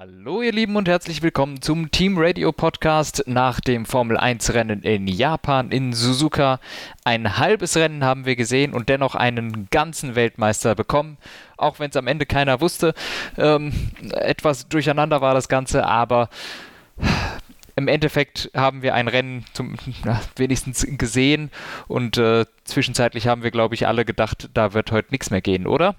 Hallo ihr Lieben und herzlich willkommen zum Team Radio Podcast nach dem Formel 1 Rennen in Japan in Suzuka. Ein halbes Rennen haben wir gesehen und dennoch einen ganzen Weltmeister bekommen, auch wenn es am Ende keiner wusste. Ähm, etwas durcheinander war das Ganze, aber im Endeffekt haben wir ein Rennen zum, na, wenigstens gesehen und äh, zwischenzeitlich haben wir, glaube ich, alle gedacht, da wird heute nichts mehr gehen, oder?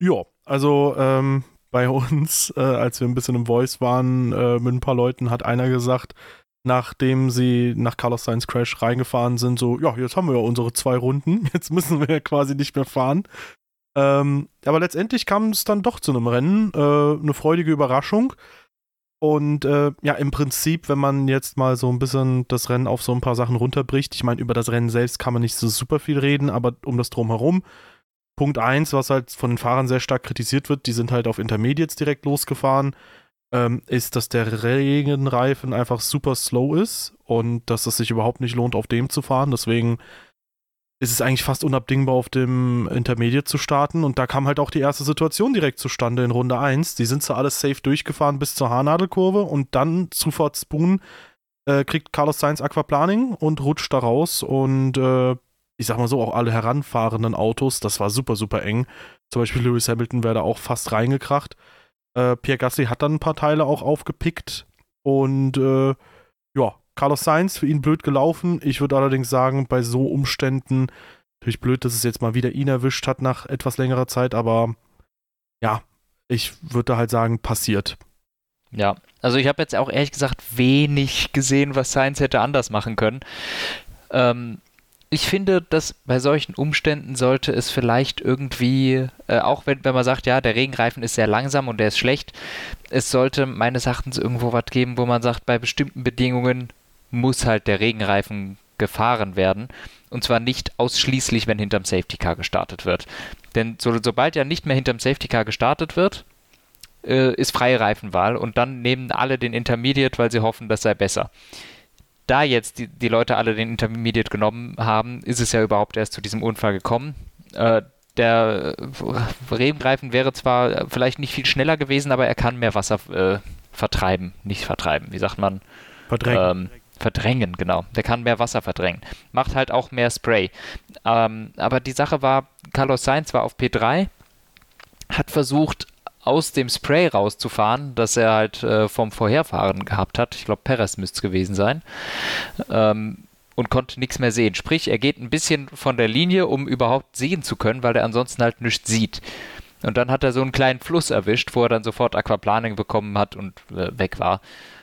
Ja, also ähm, bei uns, äh, als wir ein bisschen im Voice waren, äh, mit ein paar Leuten, hat einer gesagt, nachdem sie nach Carlos Sainz Crash reingefahren sind, so, ja, jetzt haben wir ja unsere zwei Runden, jetzt müssen wir ja quasi nicht mehr fahren. Ähm, aber letztendlich kam es dann doch zu einem Rennen, äh, eine freudige Überraschung. Und äh, ja, im Prinzip, wenn man jetzt mal so ein bisschen das Rennen auf so ein paar Sachen runterbricht, ich meine, über das Rennen selbst kann man nicht so super viel reden, aber um das drumherum, Punkt 1, was halt von den Fahrern sehr stark kritisiert wird, die sind halt auf Intermediates direkt losgefahren, ähm, ist, dass der Regenreifen einfach super slow ist und dass es sich überhaupt nicht lohnt, auf dem zu fahren. Deswegen ist es eigentlich fast unabdingbar, auf dem Intermediate zu starten. Und da kam halt auch die erste Situation direkt zustande in Runde 1. Die sind zwar alles safe durchgefahren bis zur Haarnadelkurve und dann Zufahrt Spoon äh, kriegt Carlos Sainz Aquaplaning und rutscht da raus und äh, ich sag mal so, auch alle heranfahrenden Autos, das war super, super eng. Zum Beispiel Lewis Hamilton wäre da auch fast reingekracht. Äh, Pierre Gasly hat dann ein paar Teile auch aufgepickt und äh, ja, Carlos Sainz für ihn blöd gelaufen. Ich würde allerdings sagen, bei so Umständen, natürlich blöd, dass es jetzt mal wieder ihn erwischt hat nach etwas längerer Zeit, aber ja, ich würde halt sagen, passiert. Ja, also ich habe jetzt auch ehrlich gesagt wenig gesehen, was Sainz hätte anders machen können. Ähm, ich finde, dass bei solchen Umständen sollte es vielleicht irgendwie, äh, auch wenn, wenn man sagt, ja, der Regenreifen ist sehr langsam und der ist schlecht, es sollte meines Erachtens irgendwo was geben, wo man sagt, bei bestimmten Bedingungen muss halt der Regenreifen gefahren werden. Und zwar nicht ausschließlich, wenn hinterm Safety Car gestartet wird. Denn so, sobald ja nicht mehr hinterm Safety Car gestartet wird, äh, ist freie Reifenwahl und dann nehmen alle den Intermediate, weil sie hoffen, das sei besser da jetzt die, die Leute alle den Intermediate genommen haben, ist es ja überhaupt erst zu diesem Unfall gekommen. Äh, der Regenreifen wäre zwar vielleicht nicht viel schneller gewesen, aber er kann mehr Wasser äh, vertreiben. Nicht vertreiben, wie sagt man? Verdrängen. Ähm, verdrängen, genau. Der kann mehr Wasser verdrängen. Macht halt auch mehr Spray. Ähm, aber die Sache war, Carlos Sainz war auf P3, hat versucht, aus dem Spray rauszufahren, das er halt äh, vom Vorherfahren gehabt hat. Ich glaube, Perez müsste es gewesen sein. Ähm, und konnte nichts mehr sehen. Sprich, er geht ein bisschen von der Linie, um überhaupt sehen zu können, weil er ansonsten halt nichts sieht. Und dann hat er so einen kleinen Fluss erwischt, wo er dann sofort Aquaplaning bekommen hat und äh, weg war.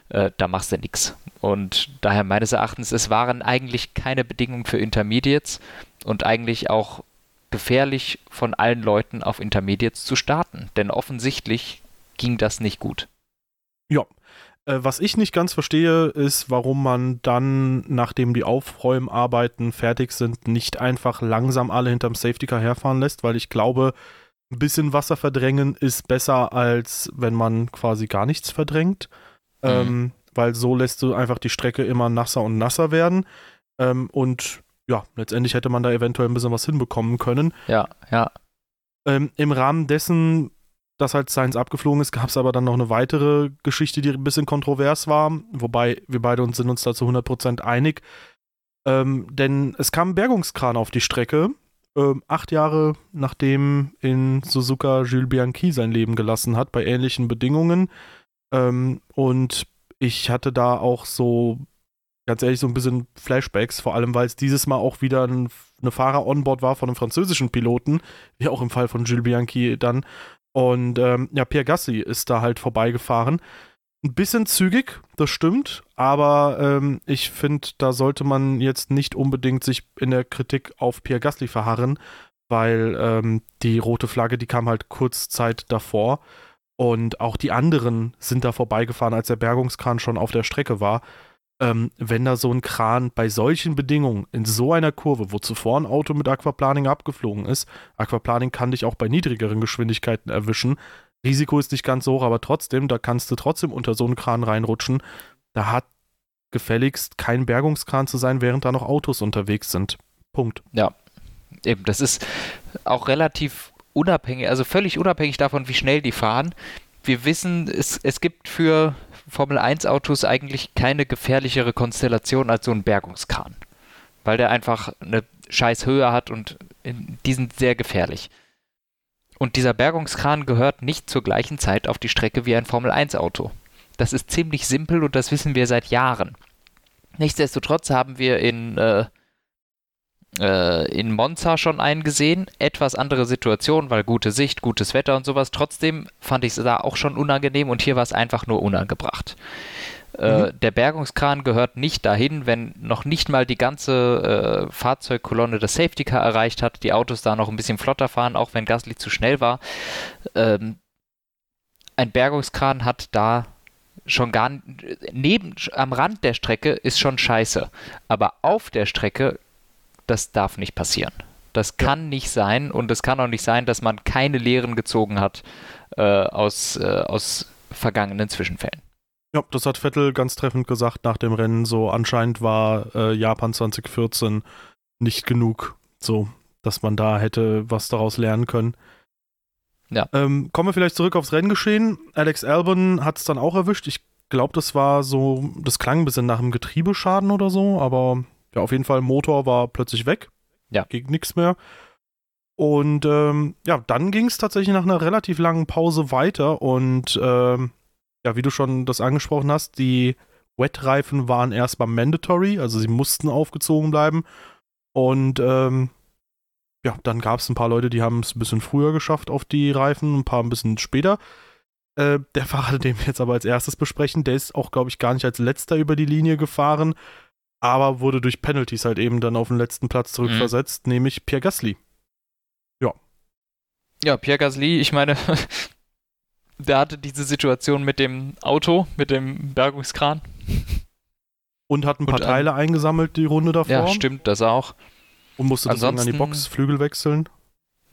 Äh, da machst du nichts. Und daher meines Erachtens, es waren eigentlich keine Bedingungen für Intermediates und eigentlich auch gefährlich von allen Leuten auf Intermediates zu starten, denn offensichtlich ging das nicht gut. Ja. Äh, was ich nicht ganz verstehe, ist, warum man dann, nachdem die Aufräumarbeiten fertig sind, nicht einfach langsam alle hinterm Safety Car herfahren lässt, weil ich glaube, ein bisschen Wasser verdrängen ist besser, als wenn man quasi gar nichts verdrängt. Mhm. Ähm, weil so lässt du einfach die Strecke immer nasser und nasser werden. Ähm, und ja, letztendlich hätte man da eventuell ein bisschen was hinbekommen können. Ja, ja. Ähm, Im Rahmen dessen, dass halt Science abgeflogen ist, gab es aber dann noch eine weitere Geschichte, die ein bisschen kontrovers war, wobei wir beide uns sind uns da zu 100% einig. Ähm, denn es kam ein Bergungskran auf die Strecke, ähm, acht Jahre nachdem in Suzuka Jules Bianchi sein Leben gelassen hat, bei ähnlichen Bedingungen. Ähm, und ich hatte da auch so ganz ehrlich so ein bisschen Flashbacks, vor allem weil es dieses Mal auch wieder ein, eine Fahrer-Onboard war von einem französischen Piloten, wie auch im Fall von Jules Bianchi dann. Und ähm, ja, Pierre Gassi ist da halt vorbeigefahren. Ein bisschen zügig, das stimmt, aber ähm, ich finde, da sollte man jetzt nicht unbedingt sich in der Kritik auf Pierre Gasly verharren, weil ähm, die rote Flagge, die kam halt kurz Zeit davor und auch die anderen sind da vorbeigefahren, als der Bergungskran schon auf der Strecke war ähm, wenn da so ein Kran bei solchen Bedingungen in so einer Kurve, wo zuvor ein Auto mit Aquaplaning abgeflogen ist, Aquaplaning kann dich auch bei niedrigeren Geschwindigkeiten erwischen. Risiko ist nicht ganz so hoch, aber trotzdem, da kannst du trotzdem unter so einen Kran reinrutschen. Da hat gefälligst kein Bergungskran zu sein, während da noch Autos unterwegs sind. Punkt. Ja, eben, das ist auch relativ unabhängig, also völlig unabhängig davon, wie schnell die fahren wir wissen, es, es gibt für Formel 1 Autos eigentlich keine gefährlichere Konstellation als so ein Bergungskran. Weil der einfach eine scheiß Höhe hat und die sind sehr gefährlich. Und dieser Bergungskran gehört nicht zur gleichen Zeit auf die Strecke wie ein Formel 1 Auto. Das ist ziemlich simpel und das wissen wir seit Jahren. Nichtsdestotrotz haben wir in äh, in Monza schon einen gesehen. Etwas andere Situation, weil gute Sicht, gutes Wetter und sowas. Trotzdem fand ich es da auch schon unangenehm und hier war es einfach nur unangebracht. Äh, mhm. der Bergungskran gehört nicht dahin, wenn noch nicht mal die ganze äh, Fahrzeugkolonne das Safety Car erreicht hat, die Autos da noch ein bisschen flotter fahren, auch wenn Gasly zu schnell war. Ähm, ein Bergungskran hat da schon gar neben am Rand der Strecke ist schon scheiße, aber auf der Strecke das darf nicht passieren. Das kann ja. nicht sein und es kann auch nicht sein, dass man keine Lehren gezogen hat äh, aus, äh, aus vergangenen Zwischenfällen. Ja, das hat Vettel ganz treffend gesagt nach dem Rennen. So anscheinend war äh, Japan 2014 nicht genug, so dass man da hätte was daraus lernen können. Ja. Ähm, kommen wir vielleicht zurück aufs Renngeschehen. Alex Albon hat es dann auch erwischt. Ich glaube, das war so, das klang ein bisschen nach einem Getriebeschaden oder so, aber ja, auf jeden Fall, Motor war plötzlich weg. Ja. Ging nichts mehr. Und ähm, ja, dann ging es tatsächlich nach einer relativ langen Pause weiter. Und ähm, ja, wie du schon das angesprochen hast, die Wet-Reifen waren erstmal mandatory, also sie mussten aufgezogen bleiben. Und ähm, ja, dann gab es ein paar Leute, die haben es ein bisschen früher geschafft auf die Reifen, ein paar ein bisschen später. Äh, der Fahrer, den wir jetzt aber als erstes besprechen, der ist auch, glaube ich, gar nicht als letzter über die Linie gefahren, aber wurde durch Penalties halt eben dann auf den letzten Platz zurückversetzt, mhm. nämlich Pierre Gasly. Ja. Ja, Pierre Gasly, ich meine, der hatte diese Situation mit dem Auto, mit dem Bergungskran. Und hat ein paar Und, Teile ähm, eingesammelt, die Runde davor. Ja, stimmt, das auch. Und musste Ansonsten, deswegen an die Box Flügel wechseln.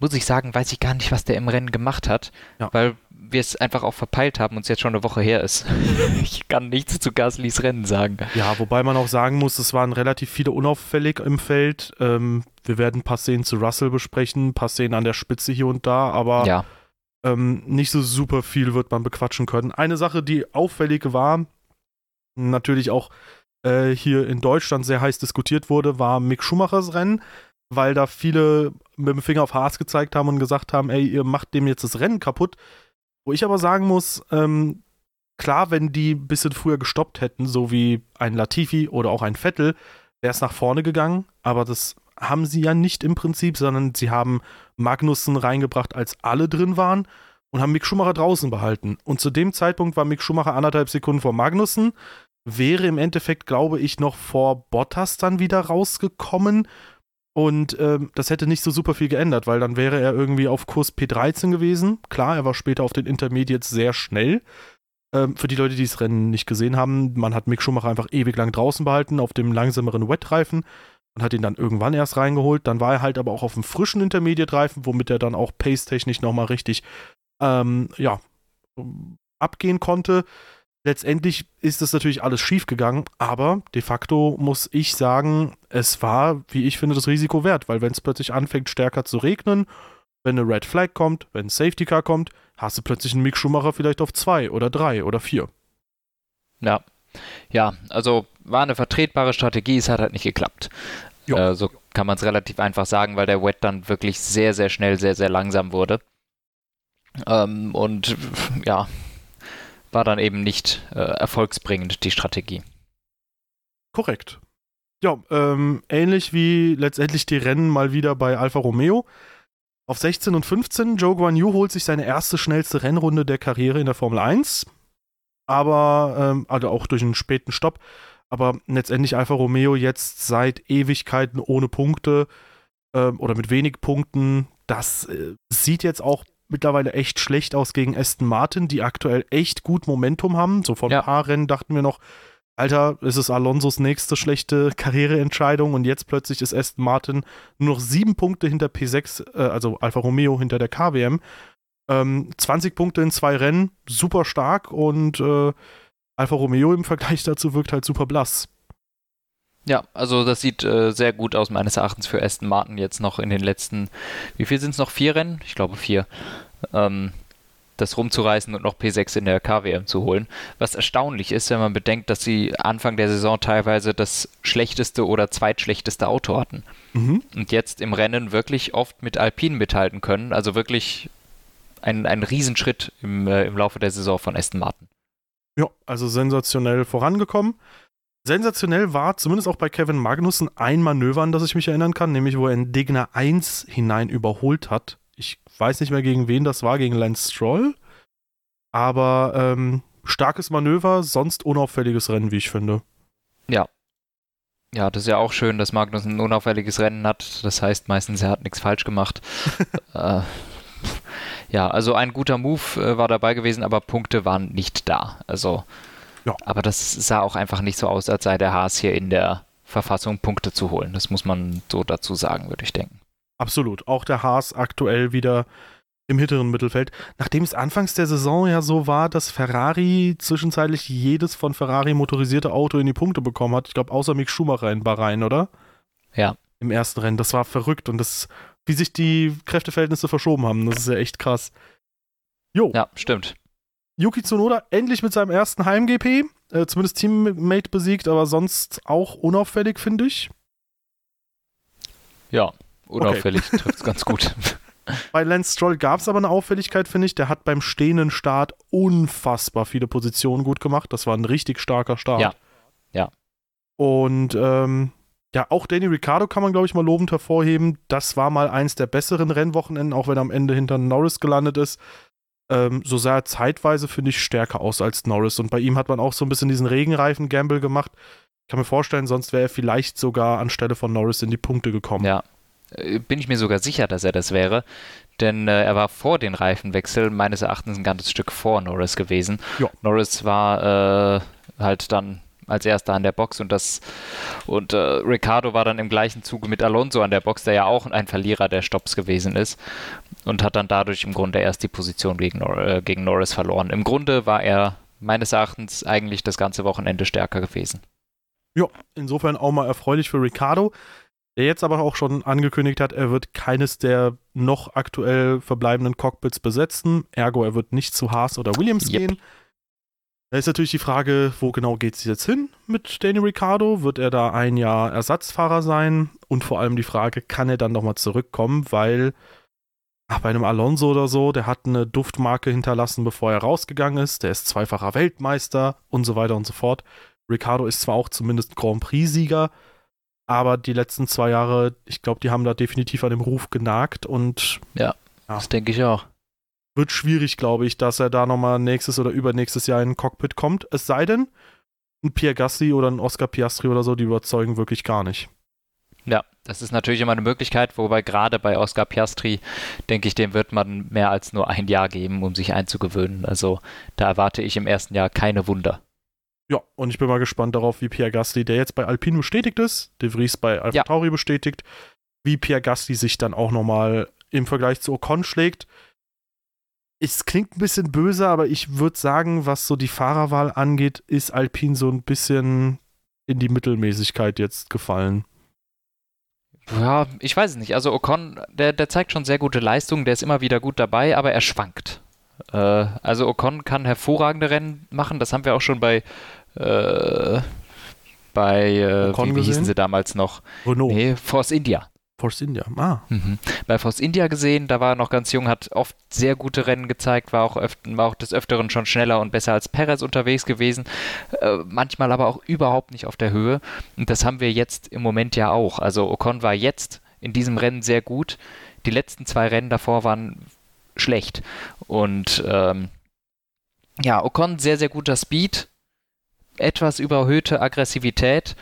Muss ich sagen, weiß ich gar nicht, was der im Rennen gemacht hat, ja. weil wir es einfach auch verpeilt haben und es jetzt schon eine Woche her ist. ich kann nichts zu Gaslys Rennen sagen. Ja, wobei man auch sagen muss, es waren relativ viele unauffällig im Feld. Ähm, wir werden ein paar Szenen zu Russell besprechen, ein paar Szenen an der Spitze hier und da, aber ja. ähm, nicht so super viel wird man bequatschen können. Eine Sache, die auffällig war, natürlich auch äh, hier in Deutschland sehr heiß diskutiert wurde, war Mick Schumachers Rennen weil da viele mit dem Finger auf Haas gezeigt haben und gesagt haben, ey, ihr macht dem jetzt das Rennen kaputt. Wo ich aber sagen muss, ähm, klar, wenn die ein bisschen früher gestoppt hätten, so wie ein Latifi oder auch ein Vettel, wäre es nach vorne gegangen, aber das haben sie ja nicht im Prinzip, sondern sie haben Magnussen reingebracht, als alle drin waren und haben Mick Schumacher draußen behalten. Und zu dem Zeitpunkt war Mick Schumacher anderthalb Sekunden vor Magnussen, wäre im Endeffekt, glaube ich, noch vor Bottas dann wieder rausgekommen und ähm, das hätte nicht so super viel geändert, weil dann wäre er irgendwie auf Kurs P13 gewesen. Klar, er war später auf den Intermediates sehr schnell. Ähm, für die Leute, die das Rennen nicht gesehen haben, man hat Mick Schumacher einfach ewig lang draußen behalten auf dem langsameren Wet-Reifen und hat ihn dann irgendwann erst reingeholt. Dann war er halt aber auch auf dem frischen Intermediate-Reifen, womit er dann auch pace-technisch nochmal richtig ähm, ja, abgehen konnte. Letztendlich ist das natürlich alles schiefgegangen, aber de facto muss ich sagen, es war, wie ich finde, das Risiko wert, weil wenn es plötzlich anfängt, stärker zu regnen, wenn eine Red Flag kommt, wenn ein Safety Car kommt, hast du plötzlich einen Mick Schumacher vielleicht auf zwei oder drei oder vier. Ja. Ja, also war eine vertretbare Strategie, es hat halt nicht geklappt. Äh, so kann man es relativ einfach sagen, weil der Wet dann wirklich sehr, sehr schnell, sehr, sehr langsam wurde. Ähm, und ja, war dann eben nicht äh, erfolgsbringend, die Strategie. Korrekt. Ja, ähm, ähnlich wie letztendlich die Rennen mal wieder bei Alfa Romeo. Auf 16 und 15, Joe Guan Yu holt sich seine erste schnellste Rennrunde der Karriere in der Formel 1. Aber, ähm, also auch durch einen späten Stopp. Aber letztendlich Alfa Romeo jetzt seit Ewigkeiten ohne Punkte ähm, oder mit wenig Punkten. Das äh, sieht jetzt auch mittlerweile echt schlecht aus gegen Aston Martin, die aktuell echt gut Momentum haben. So vor ein ja. paar Rennen dachten wir noch, Alter, ist es Alonsos nächste schlechte Karriereentscheidung und jetzt plötzlich ist Aston Martin nur noch sieben Punkte hinter P6, äh, also Alfa Romeo hinter der KWM. Ähm, 20 Punkte in zwei Rennen, super stark und äh, Alfa Romeo im Vergleich dazu wirkt halt super blass. Ja, also das sieht äh, sehr gut aus meines Erachtens für Aston Martin jetzt noch in den letzten, wie viel sind es noch? Vier Rennen? Ich glaube vier. Ähm, das rumzureißen und noch P6 in der KWM zu holen. Was erstaunlich ist, wenn man bedenkt, dass sie Anfang der Saison teilweise das schlechteste oder zweitschlechteste Auto hatten. Mhm. Und jetzt im Rennen wirklich oft mit Alpine mithalten können. Also wirklich ein, ein Riesenschritt im, äh, im Laufe der Saison von Aston Martin. Ja, also sensationell vorangekommen. Sensationell war zumindest auch bei Kevin Magnussen ein Manöver, an das ich mich erinnern kann, nämlich wo er in Degner 1 hinein überholt hat. Ich weiß nicht mehr gegen wen das war, gegen Lance Stroll. Aber ähm, starkes Manöver, sonst unauffälliges Rennen, wie ich finde. Ja. Ja, das ist ja auch schön, dass Magnussen ein unauffälliges Rennen hat. Das heißt meistens, er hat nichts falsch gemacht. äh, ja, also ein guter Move äh, war dabei gewesen, aber Punkte waren nicht da. Also ja. Aber das sah auch einfach nicht so aus, als sei der Haas hier in der Verfassung, Punkte zu holen. Das muss man so dazu sagen, würde ich denken. Absolut. Auch der Haas aktuell wieder im hinteren Mittelfeld. Nachdem es anfangs der Saison ja so war, dass Ferrari zwischenzeitlich jedes von Ferrari motorisierte Auto in die Punkte bekommen hat. Ich glaube, außer Mick Schumacher in Bahrain, oder? Ja. Im ersten Rennen. Das war verrückt und das, wie sich die Kräfteverhältnisse verschoben haben, das ist ja echt krass. Jo. Ja, stimmt. Yuki Tsunoda endlich mit seinem ersten Heim-GP. Äh, zumindest Teammate besiegt, aber sonst auch unauffällig, finde ich. Ja, unauffällig okay. trifft es ganz gut. Bei Lance Stroll gab es aber eine Auffälligkeit, finde ich. Der hat beim stehenden Start unfassbar viele Positionen gut gemacht. Das war ein richtig starker Start. Ja. Ja. Und ähm, ja, auch Danny Ricciardo kann man, glaube ich, mal lobend hervorheben. Das war mal eins der besseren Rennwochenenden, auch wenn er am Ende hinter Norris gelandet ist ähm, so sah er zeitweise, finde ich, stärker aus als Norris. Und bei ihm hat man auch so ein bisschen diesen Regenreifen-Gamble gemacht. Ich kann mir vorstellen, sonst wäre er vielleicht sogar anstelle von Norris in die Punkte gekommen. Ja, äh, bin ich mir sogar sicher, dass er das wäre. Denn äh, er war vor den Reifenwechsel meines Erachtens ein ganzes Stück vor Norris gewesen. Ja. Norris war äh, halt dann als erster an der Box und das und äh, Ricardo war dann im gleichen Zuge mit Alonso an der Box, der ja auch ein Verlierer der Stops gewesen ist und hat dann dadurch im Grunde erst die Position gegen, äh, gegen Norris verloren. Im Grunde war er meines Erachtens eigentlich das ganze Wochenende stärker gewesen. Ja, insofern auch mal erfreulich für Ricardo, der jetzt aber auch schon angekündigt hat, er wird keines der noch aktuell verbleibenden Cockpits besetzen. Ergo, er wird nicht zu Haas oder Williams yep. gehen. Da ist natürlich die Frage, wo genau geht es jetzt hin mit Danny Ricciardo? Wird er da ein Jahr Ersatzfahrer sein? Und vor allem die Frage, kann er dann nochmal zurückkommen? Weil ach, bei einem Alonso oder so, der hat eine Duftmarke hinterlassen, bevor er rausgegangen ist. Der ist zweifacher Weltmeister und so weiter und so fort. Ricciardo ist zwar auch zumindest Grand Prix-Sieger, aber die letzten zwei Jahre, ich glaube, die haben da definitiv an dem Ruf genagt und. Ja, ja. das denke ich auch wird schwierig, glaube ich, dass er da nochmal nächstes oder übernächstes Jahr in ein Cockpit kommt. Es sei denn, ein Pierre Gassi oder ein Oscar Piastri oder so, die überzeugen wirklich gar nicht. Ja, das ist natürlich immer eine Möglichkeit, wobei gerade bei Oscar Piastri, denke ich, dem wird man mehr als nur ein Jahr geben, um sich einzugewöhnen. Also da erwarte ich im ersten Jahr keine Wunder. Ja, und ich bin mal gespannt darauf, wie Pierre Gasly, der jetzt bei Alpine bestätigt ist, De Vries bei Alfa Tauri bestätigt, wie Pierre Gasly sich dann auch nochmal im Vergleich zu Ocon schlägt es klingt ein bisschen böse, aber ich würde sagen, was so die Fahrerwahl angeht, ist Alpine so ein bisschen in die Mittelmäßigkeit jetzt gefallen. Ja, ich weiß es nicht. Also Ocon, der, der zeigt schon sehr gute Leistungen, der ist immer wieder gut dabei, aber er schwankt. Äh, also Ocon kann hervorragende Rennen machen, das haben wir auch schon bei äh, bei, äh, wie, wie hießen sie damals noch? Renault. Nee, Force India. Force India, ah. Mhm. Bei Force India gesehen, da war er noch ganz jung, hat oft sehr gute Rennen gezeigt, war auch, war auch des Öfteren schon schneller und besser als Perez unterwegs gewesen, äh, manchmal aber auch überhaupt nicht auf der Höhe. Und das haben wir jetzt im Moment ja auch. Also Ocon war jetzt in diesem Rennen sehr gut. Die letzten zwei Rennen davor waren schlecht. Und ähm, ja, Ocon sehr, sehr guter Speed, etwas überhöhte Aggressivität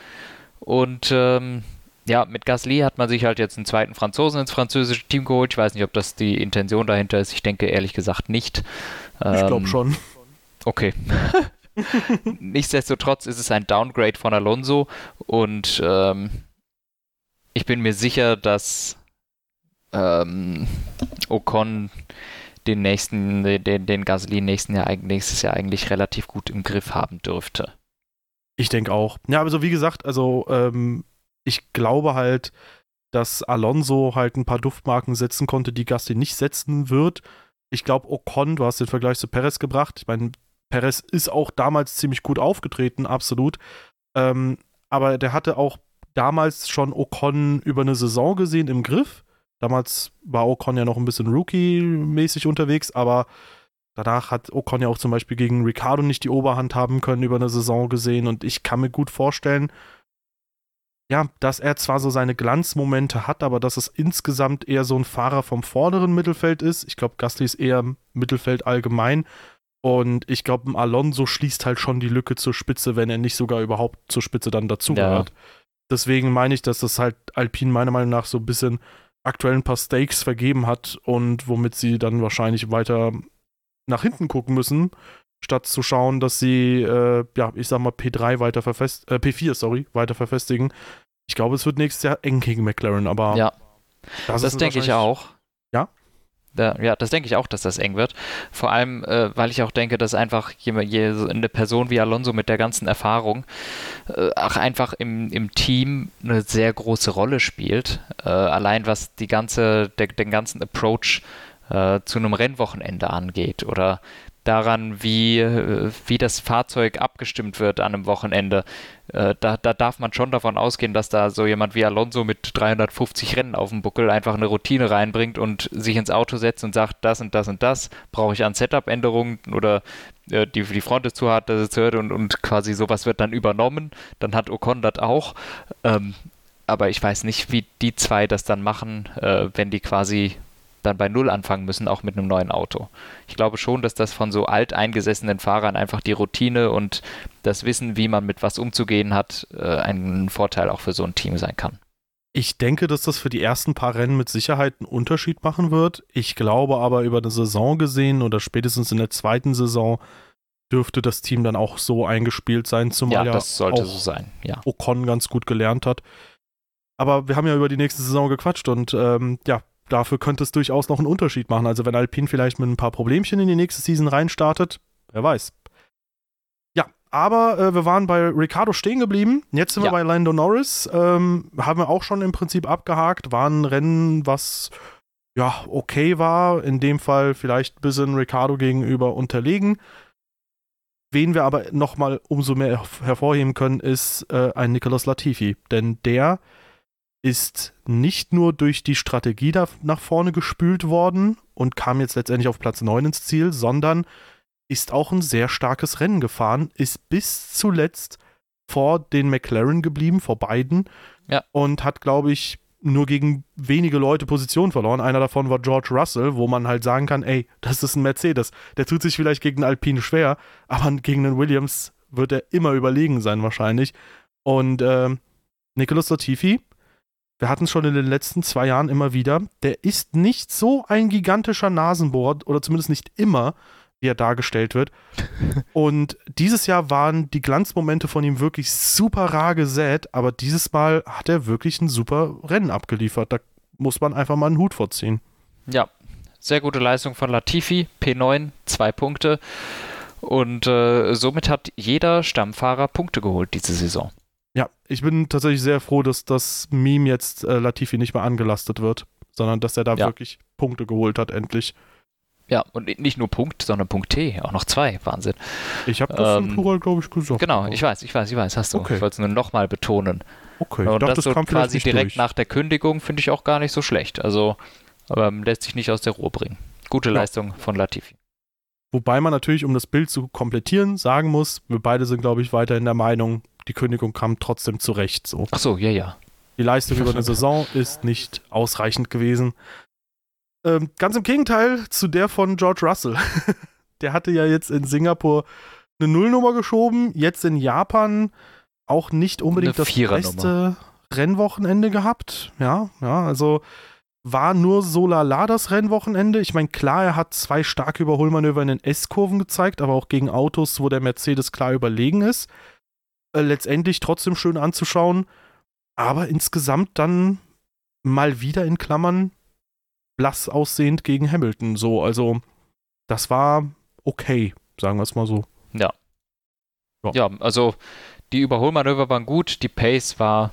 und ähm, ja, mit Gasly hat man sich halt jetzt einen zweiten Franzosen ins französische Team geholt. Ich weiß nicht, ob das die Intention dahinter ist. Ich denke ehrlich gesagt nicht. Ich glaube ähm, schon. Okay. Nichtsdestotrotz ist es ein Downgrade von Alonso und ähm, ich bin mir sicher, dass ähm, Ocon den nächsten, den, den Gasly nächsten Jahr, nächstes Jahr eigentlich relativ gut im Griff haben dürfte. Ich denke auch. Ja, aber so wie gesagt, also ähm, ich glaube halt, dass Alonso halt ein paar Duftmarken setzen konnte, die Gasly nicht setzen wird. Ich glaube, Ocon, du hast den Vergleich zu Perez gebracht. Ich meine, Perez ist auch damals ziemlich gut aufgetreten, absolut. Ähm, aber der hatte auch damals schon Ocon über eine Saison gesehen im Griff. Damals war Ocon ja noch ein bisschen Rookie-mäßig unterwegs, aber danach hat Ocon ja auch zum Beispiel gegen Ricardo nicht die Oberhand haben können über eine Saison gesehen. Und ich kann mir gut vorstellen, ja, dass er zwar so seine Glanzmomente hat, aber dass es insgesamt eher so ein Fahrer vom vorderen Mittelfeld ist. Ich glaube, Gasly ist eher Mittelfeld allgemein. Und ich glaube, ein Alonso schließt halt schon die Lücke zur Spitze, wenn er nicht sogar überhaupt zur Spitze dann dazugehört. Ja. Deswegen meine ich, dass das halt Alpine meiner Meinung nach so ein bisschen aktuell ein paar Stakes vergeben hat und womit sie dann wahrscheinlich weiter nach hinten gucken müssen, statt zu schauen, dass sie, äh, ja, ich sag mal, P3 weiter verfest, äh, P4, sorry, weiter verfestigen. Ich glaube, es wird nächstes Jahr eng gegen McLaren, aber. Ja. Das, das denke ich auch. Ja? Da, ja, das denke ich auch, dass das eng wird. Vor allem, äh, weil ich auch denke, dass einfach eine Person wie Alonso mit der ganzen Erfahrung äh, auch einfach im, im Team eine sehr große Rolle spielt. Äh, allein was die ganze, der, den ganzen Approach äh, zu einem Rennwochenende angeht oder daran, wie, wie das Fahrzeug abgestimmt wird an einem Wochenende. Äh, da, da darf man schon davon ausgehen, dass da so jemand wie Alonso mit 350 Rennen auf dem Buckel einfach eine Routine reinbringt und sich ins Auto setzt und sagt, das und das und das brauche ich an Setup-Änderungen oder äh, die, die Front ist zu hart, dass es hört und, und quasi sowas wird dann übernommen. Dann hat Ocon das auch. Ähm, aber ich weiß nicht, wie die zwei das dann machen, äh, wenn die quasi dann bei Null anfangen müssen, auch mit einem neuen Auto. Ich glaube schon, dass das von so alteingesessenen Fahrern einfach die Routine und das Wissen, wie man mit was umzugehen hat, äh, ein Vorteil auch für so ein Team sein kann. Ich denke, dass das für die ersten paar Rennen mit Sicherheit einen Unterschied machen wird. Ich glaube aber über eine Saison gesehen oder spätestens in der zweiten Saison dürfte das Team dann auch so eingespielt sein, zumal ja, das sollte so sein. Ja. Ocon ganz gut gelernt hat. Aber wir haben ja über die nächste Saison gequatscht und ähm, ja, dafür könnte es durchaus noch einen Unterschied machen. Also wenn Alpine vielleicht mit ein paar Problemchen in die nächste Season reinstartet, wer weiß. Ja, aber äh, wir waren bei Ricardo stehen geblieben. Jetzt sind ja. wir bei Lando Norris. Ähm, haben wir auch schon im Prinzip abgehakt. War ein Rennen, was ja okay war. In dem Fall vielleicht ein bisschen Ricardo gegenüber unterlegen. Wen wir aber nochmal umso mehr hervorheben können, ist äh, ein Nicolas Latifi. Denn der ist nicht nur durch die Strategie da nach vorne gespült worden und kam jetzt letztendlich auf Platz 9 ins Ziel, sondern ist auch ein sehr starkes Rennen gefahren, ist bis zuletzt vor den McLaren geblieben, vor beiden ja. und hat, glaube ich, nur gegen wenige Leute Position verloren. Einer davon war George Russell, wo man halt sagen kann, ey, das ist ein Mercedes. Der tut sich vielleicht gegen einen Alpine schwer, aber gegen einen Williams wird er immer überlegen sein wahrscheinlich. Und äh, Nicolas Latifi wir hatten es schon in den letzten zwei Jahren immer wieder, der ist nicht so ein gigantischer Nasenbohrer oder zumindest nicht immer, wie er dargestellt wird. Und dieses Jahr waren die Glanzmomente von ihm wirklich super rar gesät, aber dieses Mal hat er wirklich ein super Rennen abgeliefert. Da muss man einfach mal einen Hut vorziehen. Ja, sehr gute Leistung von Latifi, P9, zwei Punkte. Und äh, somit hat jeder Stammfahrer Punkte geholt diese Saison. Ja, ich bin tatsächlich sehr froh, dass das Meme jetzt äh, Latifi nicht mehr angelastet wird, sondern dass er da ja. wirklich Punkte geholt hat, endlich. Ja, und nicht nur Punkt, sondern Punkt T, auch noch zwei. Wahnsinn. Ich habe das ähm, im Plural, glaube ich, gesagt. Genau, ich weiß, ich weiß, ich weiß, hast du. Okay. Ich wollte es nur nochmal betonen. Okay, ich und dachte, das, das so quasi direkt durch. nach der Kündigung finde ich auch gar nicht so schlecht. Also ähm, lässt sich nicht aus der Ruhe bringen. Gute ja. Leistung von Latifi. Wobei man natürlich, um das Bild zu komplettieren, sagen muss, wir beide sind, glaube ich, weiter in der Meinung, die Kündigung kam trotzdem zurecht. So. Ach so, ja, ja. Die Leistung über eine Saison ist nicht ausreichend gewesen. Ähm, ganz im Gegenteil zu der von George Russell. der hatte ja jetzt in Singapur eine Nullnummer geschoben, jetzt in Japan auch nicht unbedingt das beste Rennwochenende gehabt. Ja, ja, also war nur so lala das Rennwochenende. Ich meine, klar, er hat zwei starke Überholmanöver in den S-Kurven gezeigt, aber auch gegen Autos, wo der Mercedes klar überlegen ist. Äh, letztendlich trotzdem schön anzuschauen, aber insgesamt dann mal wieder in Klammern blass aussehend gegen Hamilton. So, also das war okay, sagen wir es mal so. Ja. ja. Ja, also die Überholmanöver waren gut, die Pace war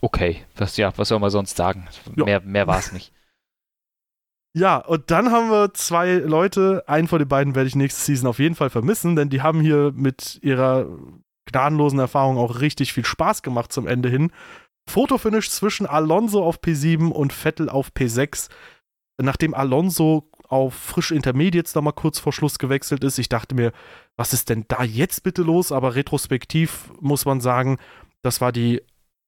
okay. Was, ja, was soll man sonst sagen? Ja. Mehr, mehr war es nicht. Ja, und dann haben wir zwei Leute. Einen von den beiden werde ich nächste Season auf jeden Fall vermissen, denn die haben hier mit ihrer gnadenlosen Erfahrung auch richtig viel Spaß gemacht zum Ende hin. Fotofinish zwischen Alonso auf P7 und Vettel auf P6. Nachdem Alonso auf frische Intermediates mal kurz vor Schluss gewechselt ist, ich dachte mir, was ist denn da jetzt bitte los? Aber retrospektiv muss man sagen, das war die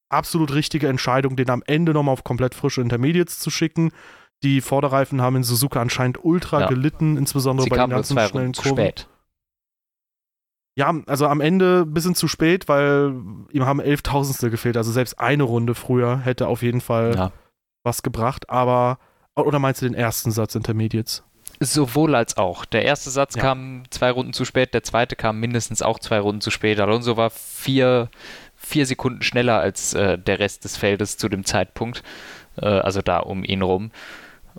absolut richtige Entscheidung, den am Ende nochmal auf komplett frische Intermediates zu schicken. Die Vorderreifen haben in Suzuka anscheinend ultra ja. gelitten, insbesondere Sie bei den ganzen schnellen Kurven. Spät. Ja, also am Ende ein bisschen zu spät, weil ihm haben Elftausendstel gefehlt. Also selbst eine Runde früher hätte auf jeden Fall ja. was gebracht. Aber, oder meinst du den ersten Satz Intermediates? Sowohl als auch. Der erste Satz ja. kam zwei Runden zu spät, der zweite kam mindestens auch zwei Runden zu spät. Alonso war vier, vier Sekunden schneller als äh, der Rest des Feldes zu dem Zeitpunkt. Äh, also da um ihn rum.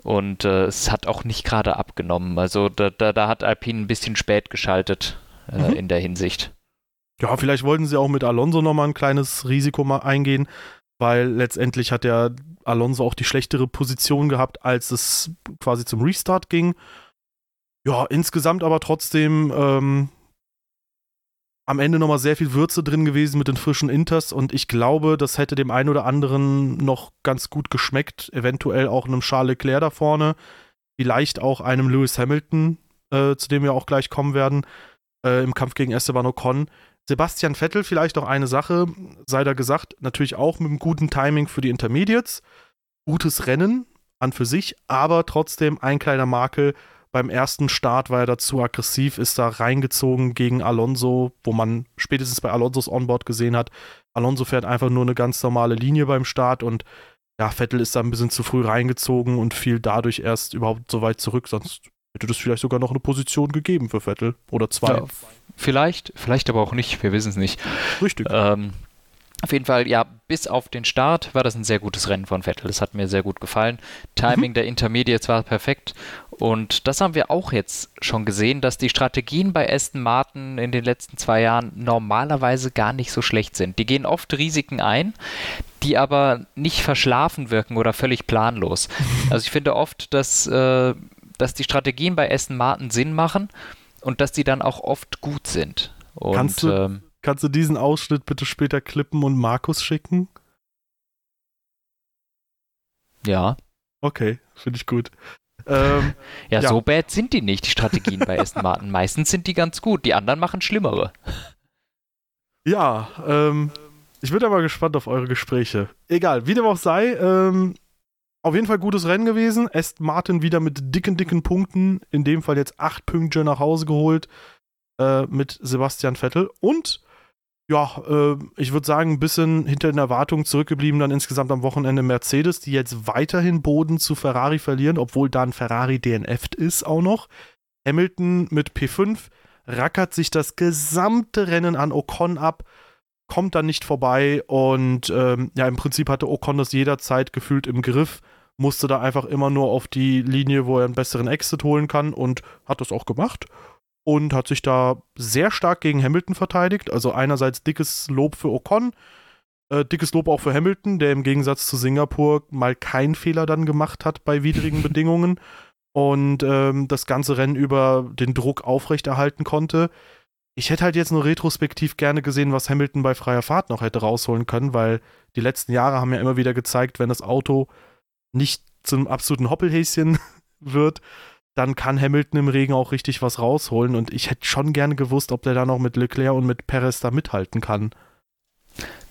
Und äh, es hat auch nicht gerade abgenommen. Also da, da, da hat Alpine ein bisschen spät geschaltet äh, mhm. in der Hinsicht. Ja, vielleicht wollten sie auch mit Alonso nochmal ein kleines Risiko mal eingehen, weil letztendlich hat der Alonso auch die schlechtere Position gehabt, als es quasi zum Restart ging. Ja, insgesamt aber trotzdem ähm, am Ende nochmal sehr viel Würze drin gewesen mit den frischen Inters und ich glaube, das hätte dem einen oder anderen noch ganz gut geschmeckt. Eventuell auch einem Charles Leclerc da vorne, vielleicht auch einem Lewis Hamilton, äh, zu dem wir auch gleich kommen werden äh, im Kampf gegen Esteban Ocon. Sebastian Vettel, vielleicht noch eine Sache, sei da gesagt, natürlich auch mit einem guten Timing für die Intermediates. Gutes Rennen an für sich, aber trotzdem ein kleiner Makel. Beim ersten Start war er dazu aggressiv, ist da reingezogen gegen Alonso, wo man spätestens bei Alonsos Onboard gesehen hat, Alonso fährt einfach nur eine ganz normale Linie beim Start und ja, Vettel ist da ein bisschen zu früh reingezogen und fiel dadurch erst überhaupt so weit zurück, sonst hätte das vielleicht sogar noch eine Position gegeben für Vettel oder zwei. Ja, vielleicht, vielleicht aber auch nicht, wir wissen es nicht. Richtig. Ähm, auf jeden Fall, ja, bis auf den Start war das ein sehr gutes Rennen von Vettel. Das hat mir sehr gut gefallen. Timing mhm. der Intermediates war perfekt. Und das haben wir auch jetzt schon gesehen, dass die Strategien bei Aston Martin in den letzten zwei Jahren normalerweise gar nicht so schlecht sind. Die gehen oft Risiken ein, die aber nicht verschlafen wirken oder völlig planlos. Also ich finde oft, dass äh, dass die Strategien bei Aston Martin Sinn machen und dass die dann auch oft gut sind. Und, kannst, du, ähm, kannst du diesen Ausschnitt bitte später klippen und Markus schicken? Ja. Okay, finde ich gut. Ähm, ja, ja, so bad sind die nicht, die Strategien bei Aston Martin. Meistens sind die ganz gut, die anderen machen schlimmere. Ja, ähm, ich bin aber gespannt auf eure Gespräche. Egal, wie dem auch sei, ähm, auf jeden Fall gutes Rennen gewesen. Aston Martin wieder mit dicken, dicken Punkten. In dem Fall jetzt acht Punkte nach Hause geholt äh, mit Sebastian Vettel. Und ja, äh, ich würde sagen, ein bisschen hinter den Erwartungen zurückgeblieben dann insgesamt am Wochenende Mercedes, die jetzt weiterhin Boden zu Ferrari verlieren, obwohl dann Ferrari DNF'd ist auch noch. Hamilton mit P5 rackert sich das gesamte Rennen an Ocon ab kommt dann nicht vorbei und ähm, ja, im Prinzip hatte Ocon das jederzeit gefühlt im Griff, musste da einfach immer nur auf die Linie, wo er einen besseren Exit holen kann und hat das auch gemacht und hat sich da sehr stark gegen Hamilton verteidigt. Also einerseits dickes Lob für Ocon, äh, dickes Lob auch für Hamilton, der im Gegensatz zu Singapur mal keinen Fehler dann gemacht hat bei widrigen Bedingungen und ähm, das ganze Rennen über den Druck aufrechterhalten konnte. Ich hätte halt jetzt nur retrospektiv gerne gesehen, was Hamilton bei freier Fahrt noch hätte rausholen können, weil die letzten Jahre haben ja immer wieder gezeigt, wenn das Auto nicht zum absoluten Hoppelhäschen wird, dann kann Hamilton im Regen auch richtig was rausholen. Und ich hätte schon gerne gewusst, ob der da noch mit Leclerc und mit Perez da mithalten kann.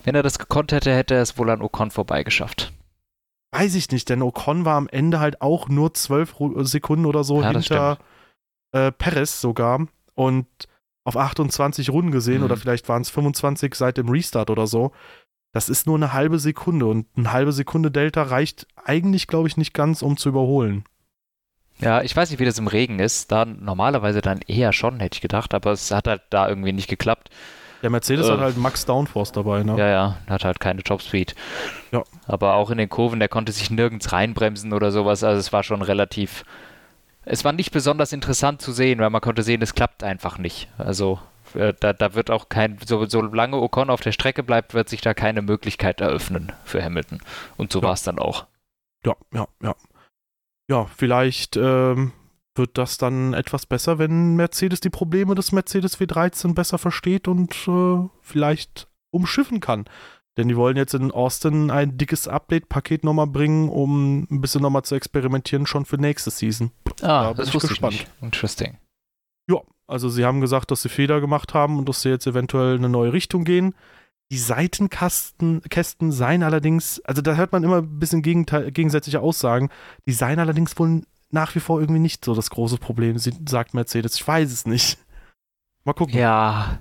Wenn er das gekonnt hätte, hätte er es wohl an Ocon vorbeigeschafft. Weiß ich nicht, denn Ocon war am Ende halt auch nur zwölf Sekunden oder so ja, hinter äh, Perez sogar. Und auf 28 Runden gesehen mhm. oder vielleicht waren es 25 seit dem Restart oder so. Das ist nur eine halbe Sekunde und eine halbe Sekunde Delta reicht eigentlich, glaube ich, nicht ganz, um zu überholen. Ja, ich weiß nicht, wie das im Regen ist. Da normalerweise dann eher schon, hätte ich gedacht, aber es hat halt da irgendwie nicht geklappt. Der Mercedes äh, hat halt Max Downforce dabei, ne? Ja, ja, hat halt keine Topspeed. Ja. Aber auch in den Kurven, der konnte sich nirgends reinbremsen oder sowas. Also es war schon relativ es war nicht besonders interessant zu sehen, weil man konnte sehen, es klappt einfach nicht. Also äh, da, da wird auch kein, so, solange Ocon auf der Strecke bleibt, wird sich da keine Möglichkeit eröffnen für Hamilton. Und so ja. war es dann auch. Ja, ja, ja. ja, vielleicht ähm, wird das dann etwas besser, wenn Mercedes die Probleme des Mercedes W13 besser versteht und äh, vielleicht umschiffen kann. Denn die wollen jetzt in Austin ein dickes Update-Paket nochmal bringen, um ein bisschen nochmal zu experimentieren, schon für nächste Season. Ah, da das wusste gespannt. ich. Interesting. Ja, also sie haben gesagt, dass sie Fehler gemacht haben und dass sie jetzt eventuell eine neue Richtung gehen. Die Seitenkästen Kästen seien allerdings, also da hört man immer ein bisschen gegensätzliche Aussagen, die seien allerdings wohl nach wie vor irgendwie nicht so das große Problem, sagt Mercedes. Ich weiß es nicht. Mal gucken. Ja.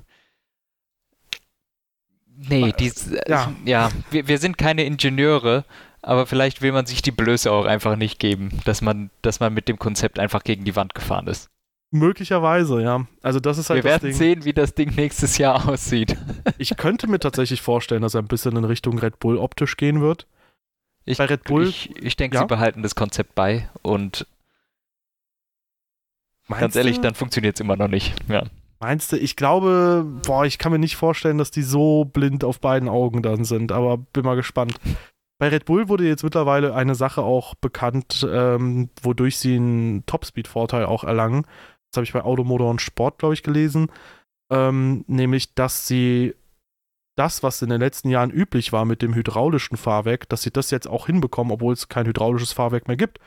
Nee, die, ja, ja wir, wir sind keine Ingenieure, aber vielleicht will man sich die Blöße auch einfach nicht geben, dass man, dass man mit dem Konzept einfach gegen die Wand gefahren ist. Möglicherweise, ja. Also das ist halt Wir werden sehen, wie das Ding nächstes Jahr aussieht. ich könnte mir tatsächlich vorstellen, dass er ein bisschen in Richtung Red Bull optisch gehen wird. Ich, Bei Red Bull. Ich, ich denke, ja? sie behalten das Konzept bei und Meinst ganz ehrlich, du? dann funktioniert es immer noch nicht. Ja. Meinst du? Ich glaube, boah, ich kann mir nicht vorstellen, dass die so blind auf beiden Augen dann sind, aber bin mal gespannt. Bei Red Bull wurde jetzt mittlerweile eine Sache auch bekannt, ähm, wodurch sie einen Topspeed-Vorteil auch erlangen. Das habe ich bei Automotor und Sport, glaube ich, gelesen. Ähm, nämlich, dass sie das, was in den letzten Jahren üblich war mit dem hydraulischen Fahrwerk, dass sie das jetzt auch hinbekommen, obwohl es kein hydraulisches Fahrwerk mehr gibt.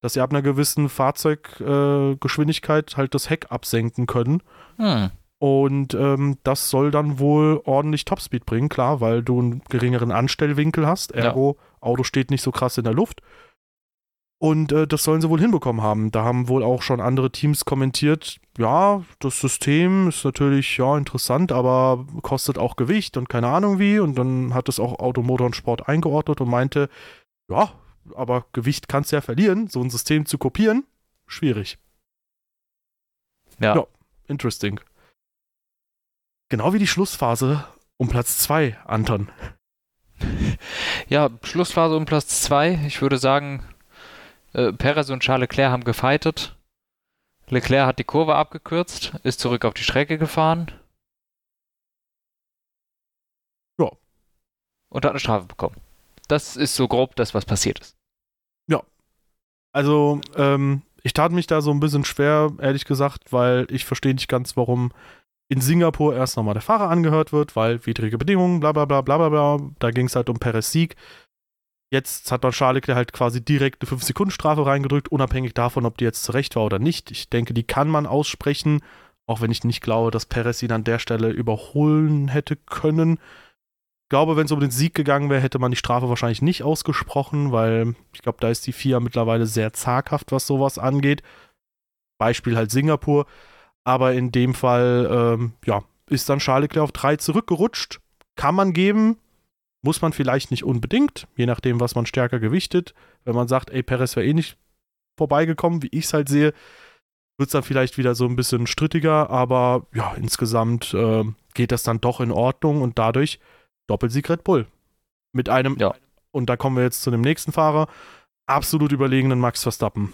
Dass sie ab einer gewissen Fahrzeuggeschwindigkeit äh, halt das Heck absenken können. Hm. Und ähm, das soll dann wohl ordentlich Topspeed bringen, klar, weil du einen geringeren Anstellwinkel hast. Ergo, ja. Auto steht nicht so krass in der Luft. Und äh, das sollen sie wohl hinbekommen haben. Da haben wohl auch schon andere Teams kommentiert, ja, das System ist natürlich ja interessant, aber kostet auch Gewicht und keine Ahnung wie. Und dann hat es auch Automotor und Sport eingeordnet und meinte, ja, aber Gewicht kannst du ja verlieren. So ein System zu kopieren, schwierig. Ja. ja interesting. Genau wie die Schlussphase um Platz 2, Anton. Ja, Schlussphase um Platz 2. Ich würde sagen, äh, Perez und Charles Leclerc haben gefightet. Leclerc hat die Kurve abgekürzt, ist zurück auf die Strecke gefahren. Ja. Und hat eine Strafe bekommen. Das ist so grob das, was passiert ist. Ja. Also, ähm, ich tat mich da so ein bisschen schwer, ehrlich gesagt, weil ich verstehe nicht ganz, warum in Singapur erst nochmal der Fahrer angehört wird, weil widrige Bedingungen, bla bla bla bla bla bla. Da ging es halt um Perez Sieg. Jetzt hat man Charles halt quasi direkt eine 5-Sekunden-Strafe reingedrückt, unabhängig davon, ob die jetzt zurecht war oder nicht. Ich denke, die kann man aussprechen, auch wenn ich nicht glaube, dass Perez ihn an der Stelle überholen hätte können. Ich glaube, wenn es um den Sieg gegangen wäre, hätte man die Strafe wahrscheinlich nicht ausgesprochen, weil ich glaube, da ist die FIA mittlerweile sehr zaghaft, was sowas angeht. Beispiel halt Singapur. Aber in dem Fall, ähm, ja, ist dann Charles Leclerc auf 3 zurückgerutscht. Kann man geben, muss man vielleicht nicht unbedingt, je nachdem, was man stärker gewichtet. Wenn man sagt, ey, Perez wäre eh nicht vorbeigekommen, wie ich es halt sehe, wird es dann vielleicht wieder so ein bisschen strittiger, aber ja, insgesamt äh, geht das dann doch in Ordnung und dadurch Doppelsieg Red Bull. Mit einem, ja. und da kommen wir jetzt zu dem nächsten Fahrer, absolut überlegenen Max Verstappen.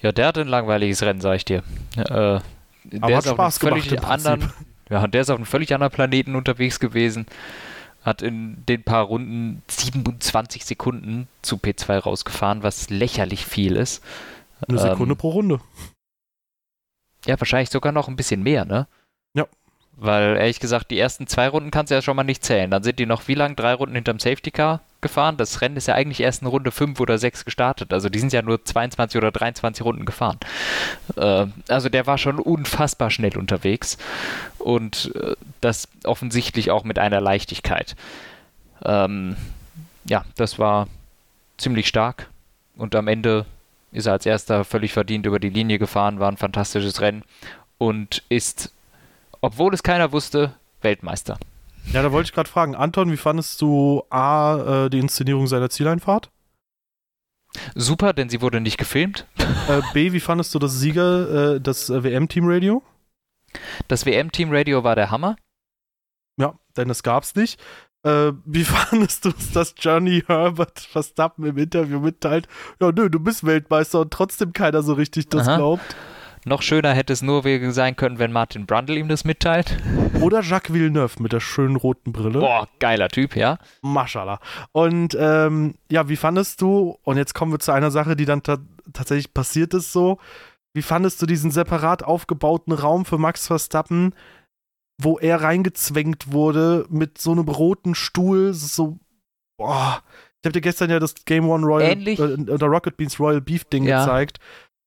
Ja, der hat ein langweiliges Rennen, sag ich dir. Äh, aber der hat Spaß gemacht anderen, Ja, der ist auf einem völlig anderen Planeten unterwegs gewesen hat in den paar Runden 27 Sekunden zu P2 rausgefahren, was lächerlich viel ist. Eine Sekunde ähm, pro Runde. Ja, wahrscheinlich sogar noch ein bisschen mehr, ne? Ja. Weil ehrlich gesagt, die ersten zwei Runden kannst du ja schon mal nicht zählen. Dann sind die noch wie lang? Drei Runden hinterm Safety Car gefahren. Das Rennen ist ja eigentlich erst in Runde 5 oder 6 gestartet. Also die sind ja nur 22 oder 23 Runden gefahren. Äh, also der war schon unfassbar schnell unterwegs. Und äh, das offensichtlich auch mit einer Leichtigkeit. Ähm, ja, das war ziemlich stark. Und am Ende ist er als erster völlig verdient über die Linie gefahren, war ein fantastisches Rennen und ist obwohl es keiner wusste, Weltmeister. Ja, da wollte ich gerade fragen, Anton, wie fandest du A, äh, die Inszenierung seiner Zieleinfahrt? Super, denn sie wurde nicht gefilmt. Äh, B, wie fandest du das Sieger, äh, das äh, WM-Team-Radio? Das WM-Team-Radio war der Hammer. Ja, denn das gab's nicht. Äh, wie fandest du es, dass Johnny Herbert Verstappen im Interview mitteilt, ja nö, du bist Weltmeister und trotzdem keiner so richtig das Aha. glaubt? Noch schöner hätte es nur sein können, wenn Martin Brundle ihm das mitteilt. Oder Jacques Villeneuve mit der schönen roten Brille. Boah, geiler Typ, ja. Maschallah. Und ähm, ja, wie fandest du, und jetzt kommen wir zu einer Sache, die dann ta tatsächlich passiert ist so, wie fandest du diesen separat aufgebauten Raum für Max Verstappen, wo er reingezwängt wurde mit so einem roten Stuhl, so, boah, ich habe dir gestern ja das Game One Royal Ähnlich. äh, oder Rocket Beans Royal Beef Ding Ja. gezeigt.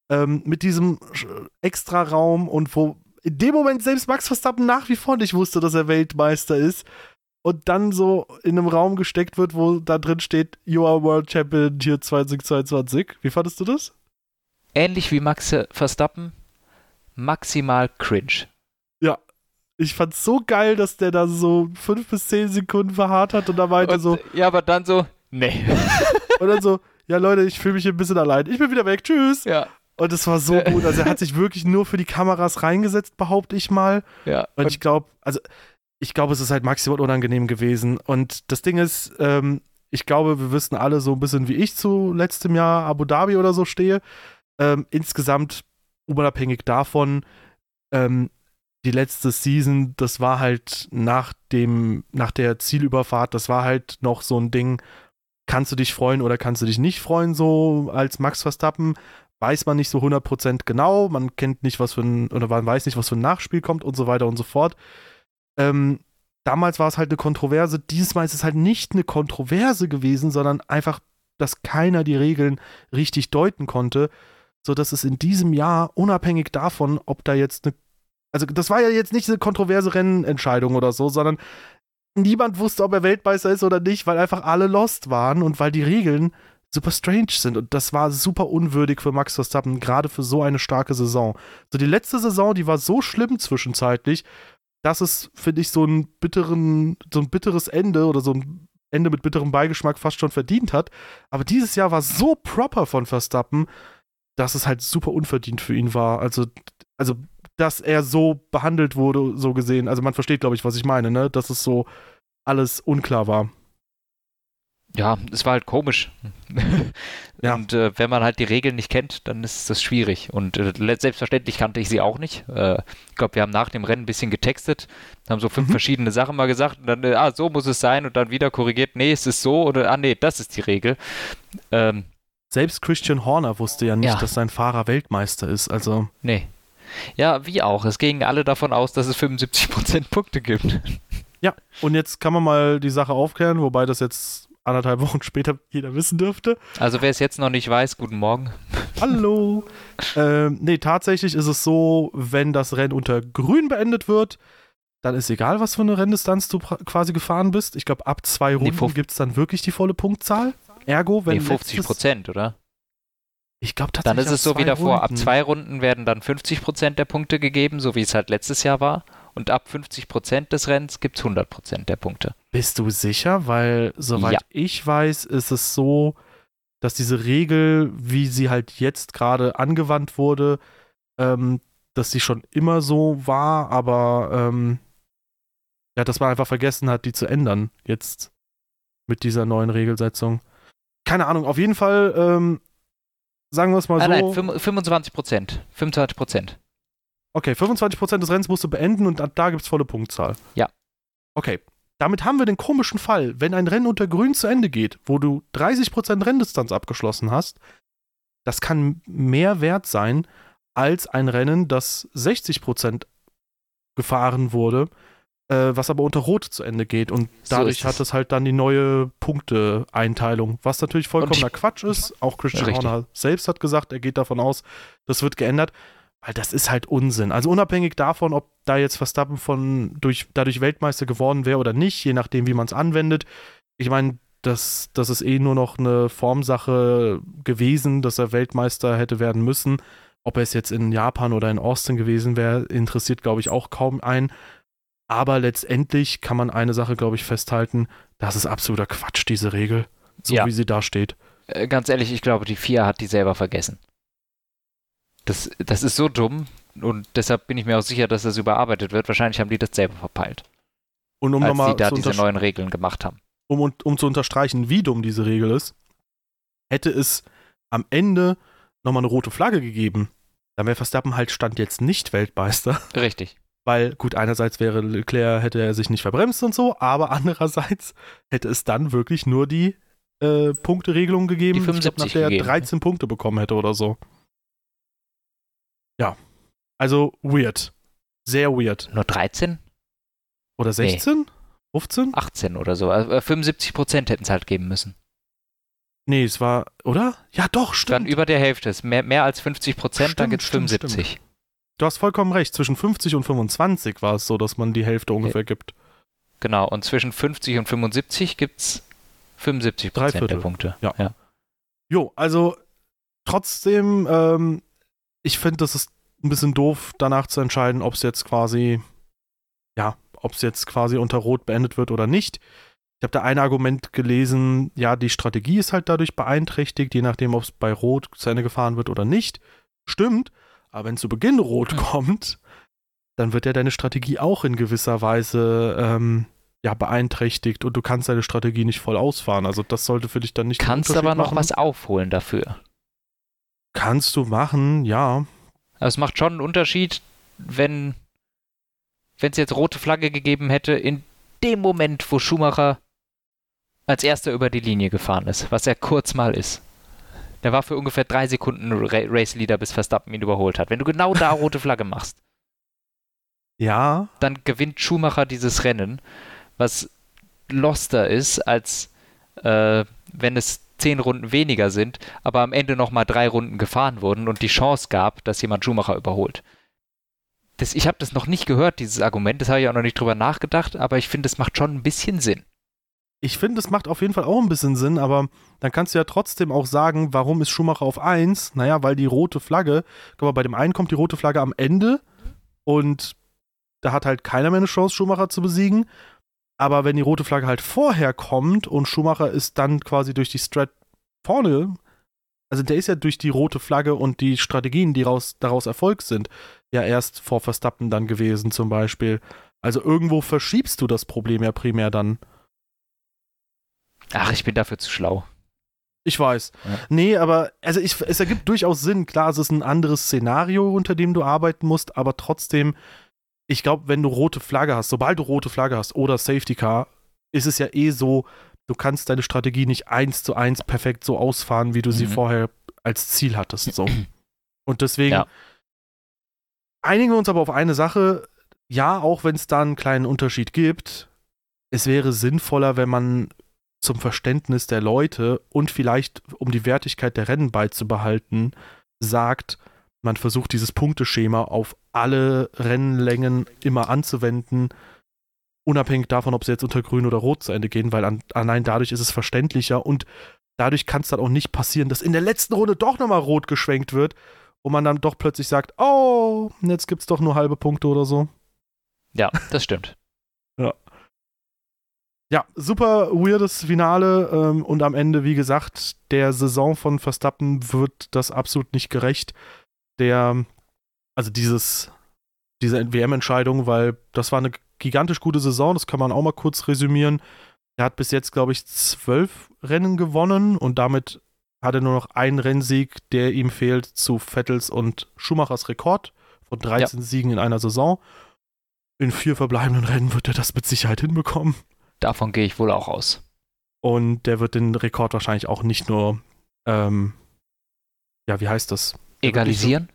Ähm, mit diesem extra Raum und wo in dem Moment selbst Max Verstappen nach wie vor nicht wusste, dass er Weltmeister ist. Und dann so in einem Raum gesteckt wird, wo da drin steht, You are World Champion hier 2022. Wie fandest du das? Ähnlich wie Max Verstappen, maximal cringe. Ich fand's so geil, dass der da so fünf bis zehn Sekunden verharrt hat und da meinte Und, so, ja, aber dann so, nee. und dann so, ja Leute, ich fühle mich hier ein bisschen allein. Ich bin wieder weg, tschüss. ja, Und es war so gut. Also er hat sich wirklich nur für die Kameras reingesetzt, behaupte ich mal. ja. Und Und, ich glaube, also ich glaube, es ist halt maximal unangenehm gewesen. Und das Ding ist, ähm, ich glaube, wir wissen alle so ein bisschen, wie ich zu letztem Jahr Abu Dhabi oder so stehe. Ähm, insgesamt, unabhängig davon, ähm, die letzte Season, das war halt nach dem, nach der Zielüberfahrt, das war halt noch so ein Ding, kannst du dich freuen oder kannst du dich nicht freuen, so als Max Verstappen, weiß man nicht so 100% genau, man kennt nicht, was für ein, oder man weiß nicht, was für ein Nachspiel kommt und so weiter und so fort. Ähm, damals war es halt eine Kontroverse, dieses Mal ist es halt nicht eine Kontroverse gewesen, sondern einfach, dass keiner die Regeln richtig deuten konnte, sodass es in diesem Jahr, unabhängig davon, ob da jetzt eine, also das war ja jetzt nicht eine kontroverse Rennentscheidung oder so, sondern niemand wusste, ob er Weltmeister ist oder nicht, weil einfach alle lost waren und weil die Regeln super strange sind. Und das war super unwürdig für Max Verstappen, gerade für so eine starke Saison. So die letzte Saison, die war so schlimm zwischenzeitlich, dass es, finde ich, so einen bitteren, so ein bitteres Ende oder so ein Ende mit bitterem Beigeschmack fast schon verdient hat. Aber dieses Jahr war so proper von Verstappen, dass es halt super unverdient für ihn war. Also, also dass er so behandelt wurde, so gesehen. Also man versteht, glaube ich, was ich meine, ne? Dass es so alles unklar war. Ja, es war halt komisch. Ja. Und äh, wenn man halt die Regeln nicht kennt, dann ist das schwierig. Und äh, selbstverständlich kannte ich sie auch nicht. Äh, ich glaube, wir haben nach dem Rennen ein bisschen getextet, haben so fünf Mhm. verschiedene Sachen mal gesagt und dann, äh, ah, so muss es sein und dann wieder korrigiert, nee, es ist so oder, ah, nee, das ist die Regel. Ähm, Selbst Christian Horner wusste ja nicht, Ja. dass sein Fahrer Weltmeister ist. Also, nee. Ja, wie auch. Es gingen alle davon aus, dass es 75% Punkte gibt. ja. Und jetzt kann man mal die Sache aufklären, wobei das jetzt anderthalb Wochen später jeder wissen dürfte. Also wer es jetzt noch nicht weiß, guten Morgen. Hallo. ähm, nee, tatsächlich ist es so, wenn das Rennen unter Grün beendet wird, dann ist egal, was für eine Renndistanz du quasi gefahren bist. Ich glaube, ab zwei Runden fünf- gibt es dann wirklich die volle Punktzahl. Ergo, wenn Nee, 50 letztes- Prozent, oder? Ich glaube Dann tatsächlich ist es so wie davor. Ab zwei Runden werden dann 50 Prozent der Punkte gegeben, so wie es halt letztes Jahr war. Und ab 50 Prozent des Rennens gibt es 100 Prozent der Punkte. Bist du sicher? Weil, soweit Ja. ich weiß, ist es so, dass diese Regel, wie sie halt jetzt gerade angewandt wurde, ähm, dass sie schon immer so war, aber ähm, ja, dass man einfach vergessen hat, die zu ändern jetzt mit dieser neuen Regelsetzung. Keine Ahnung, auf jeden Fall, ähm, sagen wir es mal Ah, so. nein, fünf- 25 Prozent. 25 Prozent. Okay, 25% des Rennens musst du beenden und ab da gibt es volle Punktzahl. Ja. Okay. Damit haben wir den komischen Fall, wenn ein Rennen unter Grün zu Ende geht, wo du 30% Renndistanz abgeschlossen hast, das kann mehr wert sein als ein Rennen, das 60% gefahren wurde, äh, was aber unter Rot zu Ende geht. Und dadurch hat es. halt dann die neue Punkteeinteilung, was natürlich vollkommener Quatsch ist. Auch Christian. Horner selbst hat gesagt, er geht davon aus, das wird geändert. Weil das ist halt Unsinn. Also unabhängig davon, ob da jetzt Verstappen von durch, dadurch Weltmeister geworden wäre oder nicht, je nachdem, wie man es anwendet. Ich meine, das, das ist eh nur noch eine Formsache gewesen, dass er Weltmeister hätte werden müssen. Ob er es jetzt in Japan oder in Austin gewesen wäre, interessiert, glaube ich, auch kaum einen. Aber letztendlich kann man eine Sache, glaube ich, festhalten. Das ist absoluter Quatsch, diese Regel. So Ja. wie sie da steht. Äh, ganz ehrlich, ich glaube, die FIA hat die selber vergessen. Das, das ist so dumm und deshalb bin ich mir auch sicher, dass das überarbeitet wird. Wahrscheinlich haben die das selber verpeilt, Und um als nochmal die da diese neuen Regeln gemacht haben. um, um zu unterstreichen, wie dumm diese Regel ist, hätte es am Ende nochmal eine rote Flagge gegeben, dann wäre Verstappen halt Stand jetzt nicht Weltmeister. Richtig. Weil, gut, einerseits wäre Leclerc, hätte er sich nicht verbremst und so, aber andererseits hätte es dann wirklich nur die äh, Punkteregelung gegeben, Die 75 glaub, nach der er gegeben. 13 Punkte bekommen hätte oder so. Ja. Also weird. Sehr weird. Nur 13? Oder 16? 15? 18 oder so. Also äh, 75 Prozent hätten es halt geben müssen. Nee, es war, oder? Ja, doch, Dann stimmt. über der Hälfte. Ist mehr, mehr als 50 Prozent, dann Stimmt, gibt es stimmt, 75. Du hast vollkommen recht. Zwischen 50 und 25 war es so, dass man die Hälfte ungefähr gibt. Genau. Und zwischen 50 und 75 gibt es 75 Drei Prozent der. Punkte. Ja. Jo, also trotzdem, ähm, ich finde, das ist ein bisschen doof, danach zu entscheiden, ob es jetzt quasi, ja, ob es jetzt quasi unter Rot beendet wird oder nicht. Ich habe da ein Argument gelesen, ja, die Strategie ist halt dadurch beeinträchtigt, je nachdem, ob es bei Rot zu Ende gefahren wird oder nicht. Stimmt, aber wenn zu Beginn Rot Hm. kommt, dann wird ja deine Strategie auch in gewisser Weise ähm, ja, beeinträchtigt und du kannst deine Strategie nicht voll ausfahren. Also das sollte für dich dann nicht Kannst aber noch machen. was aufholen dafür. Kannst du machen, ja. Also es macht schon einen Unterschied, wenn wenn es jetzt rote Flagge gegeben hätte, in dem Moment, wo Schumacher als erster über die Linie gefahren ist, was er kurz mal ist. Der war für ungefähr drei Sekunden Ra Race Leader, bis Verstappen ihn überholt hat. Wenn du genau da rote Flagge machst, Ja, dann gewinnt Schumacher dieses Rennen, was loster ist, als äh, wenn es zehn Runden weniger sind, aber am Ende nochmal drei Runden gefahren wurden und die Chance gab, dass jemand Schumacher überholt. Das, ich habe das noch nicht gehört, dieses Argument, das habe ich auch noch nicht drüber nachgedacht, aber ich finde, es macht schon ein bisschen Sinn. ich finde, es macht auf jeden Fall auch ein bisschen Sinn, aber dann kannst du ja trotzdem auch sagen, warum ist Schumacher auf 1? Naja, weil die rote Flagge, guck mal, bei dem einen kommt die rote Flagge am Ende und da hat halt keiner mehr eine Chance, Schumacher zu besiegen. Aber wenn die rote Flagge halt vorher kommt und Schumacher ist dann quasi durch die Strat vorne, also der ist ja durch die rote Flagge und die Strategien, die raus, daraus erfolgt sind, ja erst vor Verstappen dann gewesen zum Beispiel. Also irgendwo verschiebst du das Problem ja primär dann. Ach, ich bin dafür zu schlau. Ich weiß. Ja. Nee, aber also ich, es ergibt durchaus Sinn. Klar, es ist ein anderes Szenario, unter dem du arbeiten musst, aber trotzdem, ich glaube, wenn du rote Flagge hast, sobald du rote Flagge hast oder Safety Car, ist es ja eh so, du kannst deine Strategie nicht eins zu eins perfekt so ausfahren, wie du sie Mhm. vorher als Ziel hattest. So. Und deswegen Ja. einigen wir uns aber auf eine Sache. Ja, auch wenn es da einen kleinen Unterschied gibt, es wäre sinnvoller, wenn man zum Verständnis der Leute und vielleicht um die Wertigkeit der Rennen beizubehalten, sagt, man versucht dieses Punkteschema auf alle Rennlängen immer anzuwenden, unabhängig davon, ob sie jetzt unter Grün oder Rot zu Ende gehen, weil an, allein dadurch ist es verständlicher und dadurch kann es dann auch nicht passieren, dass in der letzten Runde doch nochmal Rot geschwenkt wird und man dann doch plötzlich sagt, oh, jetzt gibt es doch nur halbe Punkte oder so. Ja, das stimmt. Ja, super weirdes Finale ähm, und am Ende, wie gesagt, der Saison von Verstappen wird das absolut nicht gerecht. Der, also dieses, diese WM-Entscheidung, weil das war eine gigantisch gute Saison, das kann man auch mal kurz resümieren. Er hat bis jetzt, glaube ich, zwölf Rennen gewonnen und damit hat er nur noch einen Rennsieg, der ihm fehlt zu Vettels und Schumachers Rekord von 13 Siegen in einer Saison. In vier verbleibenden Rennen wird er das mit Sicherheit hinbekommen. Davon gehe ich wohl auch aus. Und der wird den Rekord wahrscheinlich auch nicht nur, ähm, ja, wie heißt das? Egalisieren?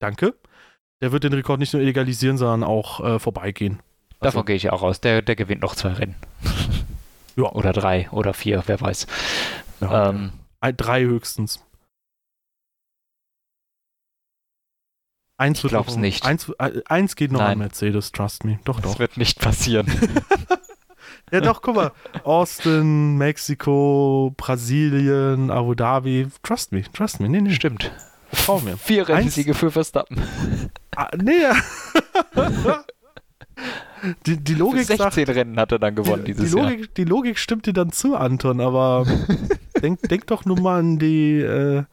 Danke. Der wird den Rekord nicht nur egalisieren, sondern auch äh, vorbeigehen. Also, Davon gehe ich auch aus. Der, der gewinnt noch zwei Rennen. Ja. Oder drei oder vier, wer weiß. ja, Ähm, ein, drei höchstens. Eins Ich glaub's noch- nicht. Eins, äh, eins geht noch Nein. an Mercedes, trust me. Doch, das doch. wird nicht passieren. Ja, doch, guck mal. Austin, Mexiko, Brasilien, Abu Dhabi. Trust me, trust me. Nee, nee, Stimmt. Trau mir. Vier Rennsiege für Verstappen. Ah, nee. die, die Logik 16 sagt, Rennen hat er dann gewonnen die, dieses die, Jahr. Logik, die Logik stimmt dir dann zu, Anton, aber denk, denk doch nur mal an die, äh,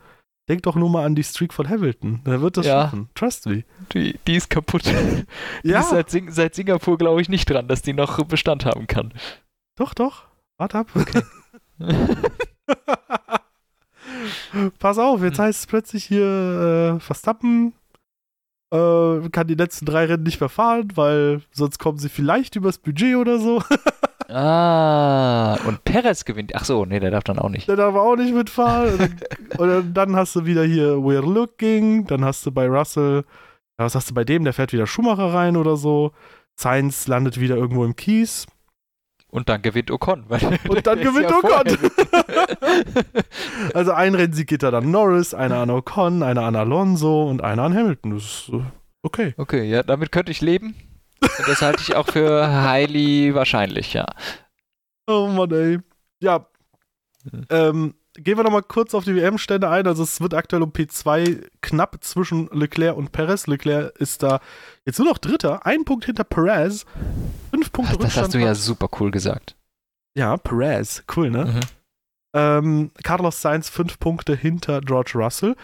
denk doch nur mal an die Streak von Hamilton. Der wird das Ja. schaffen. Trust me. Die, die ist kaputt. Die Ja, ist seit, Sing seit Singapur, glaube ich, nicht dran, dass die noch Bestand haben kann. doch, doch. Warte ab. Pass auf, jetzt heißt es plötzlich hier äh, Verstappen äh, kann die letzten drei Rennen nicht mehr fahren, weil sonst kommen sie vielleicht übers Budget oder so. ah, und Perez gewinnt. Ach so, nee, der darf dann auch nicht. Der darf auch nicht mitfahren. und dann hast du wieder hier We're Looking, dann hast du bei Russell, was hast du bei dem? Der fährt wieder Schumacher rein oder so. Sainz landet wieder irgendwo im Kies. Und dann gewinnt Ocon. und dann gewinnt ja Ocon. also ein Rennsieg geht da dann Norris, einer an Ocon, einer an Alonso und einer an Hamilton. Das ist äh, okay. Okay, ja, damit könnte ich leben. Und das halte ich auch für highly wahrscheinlich, ja. Oh Mann, ey. Ja. Hm. Ähm, gehen wir nochmal kurz auf die WM-Stände ein. Also es wird aktuell um P2 knapp zwischen Leclerc und Perez. Leclerc ist da jetzt nur noch Dritter, ein Punkt hinter Perez. Fünf Punkte Ach, Das hast du ja super cool gesagt. Ja, Perez, cool, ne? Mhm. Ähm, Carlos Sainz fünf Punkte hinter George Russell.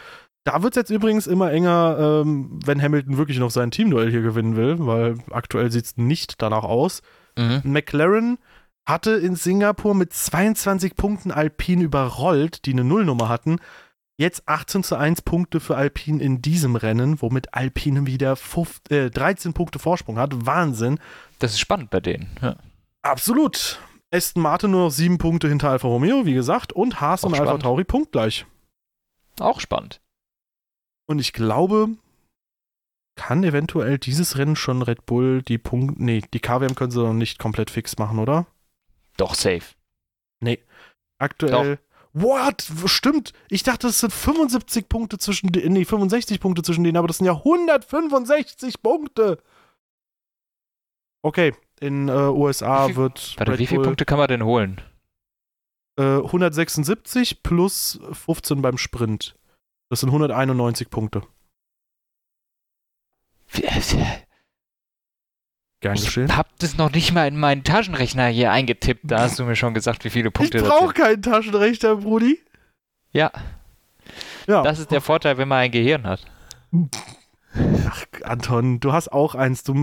Da wird es jetzt übrigens immer enger, ähm, wenn Hamilton wirklich noch sein Teamduell hier gewinnen will, weil aktuell sieht es nicht danach aus. Mhm. McLaren hatte in Singapur mit 22 Punkten Alpine überrollt, die eine Nullnummer hatten. Jetzt 18 zu 1 Punkte für Alpine in diesem Rennen, womit Alpine wieder 15, äh, 13 Punkte Vorsprung hat. Wahnsinn. Das ist spannend bei denen. Ja. Absolut. Aston Martin nur noch 7 Punkte hinter Alfa Romeo, wie gesagt, und Haas Auch und spannend. Alfa Tauri punktgleich. Auch spannend. Und ich glaube, kann eventuell dieses Rennen schon Red Bull die Punkte. Nee, die KWM können sie noch nicht komplett fix machen, oder? Doch, safe. Nee. Aktuell. Doch. What? Stimmt. Ich dachte, es sind 75 Punkte zwischen den, nee, 65 Punkte zwischen denen, aber das sind ja 165 Punkte. Okay, in äh, USA wie viel, wird. Warte, Red wie viele Bull, Punkte kann man denn holen? Äh, 176 plus 15 beim Sprint. Das sind 191 Punkte. Gern geschehen. Ich hab das noch nicht mal in meinen Taschenrechner hier eingetippt. Da hast du mir schon gesagt, wie viele Punkte ich das sind. Ich brauche keinen Taschenrechner, Brudi. Ja. ja. Das ist der Vorteil, wenn man ein Gehirn hat. Ach, Anton, du hast auch eins. Du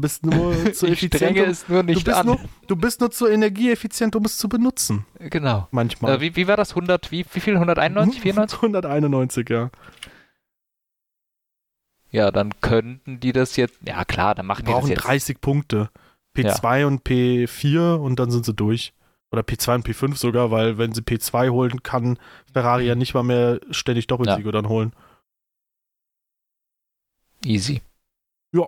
bist nur zu ich effizient. Ich es nur nicht du bist an. Nur, du bist nur zu energieeffizient, um es zu benutzen. Genau. Manchmal. Äh, wie, wie war das? 100, wie, wie viel? 191, 94? 191, ja. Ja, dann könnten die das jetzt. Ja, klar, dann machen die, die das jetzt. 30 Punkte. P2 ja. und P4 und dann sind sie durch. Oder P2 und P5 sogar, weil wenn sie P2 holen, kann Ferrari ja nicht mal mehr ständig Doppelsiege ja. dann holen. Easy. Ja.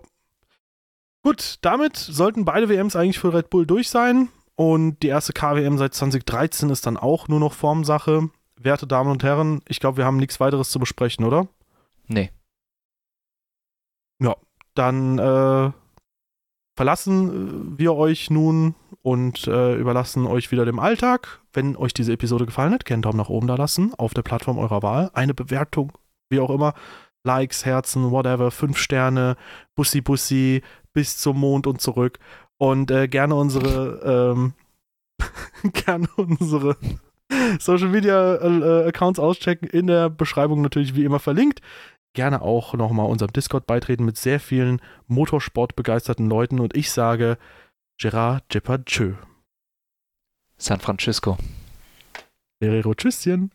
Gut, damit sollten beide WMs eigentlich für Red Bull durch sein. Und die erste KWM seit 2013 ist dann auch nur noch Formsache. Werte Damen und Herren, ich glaube, wir haben nichts weiteres zu besprechen, oder? Nee. Ja, dann äh, verlassen wir euch nun und äh, überlassen euch wieder dem Alltag. Wenn euch diese Episode gefallen hat, gerne Daumen nach oben da lassen auf der Plattform eurer Wahl. Eine Bewertung, wie auch immer. Likes, Herzen, whatever, fünf Sterne, Bussi Bussi, bis zum Mond und zurück. Und äh, gerne unsere, ähm, gerne unsere Social Media äh, Accounts auschecken. In der Beschreibung natürlich wie immer verlinkt gerne auch nochmal unserem Discord beitreten mit sehr vielen Motorsport-begeisterten Leuten und ich sage Gerard Tschö. San Francisco. Ferrero Tschüsschen.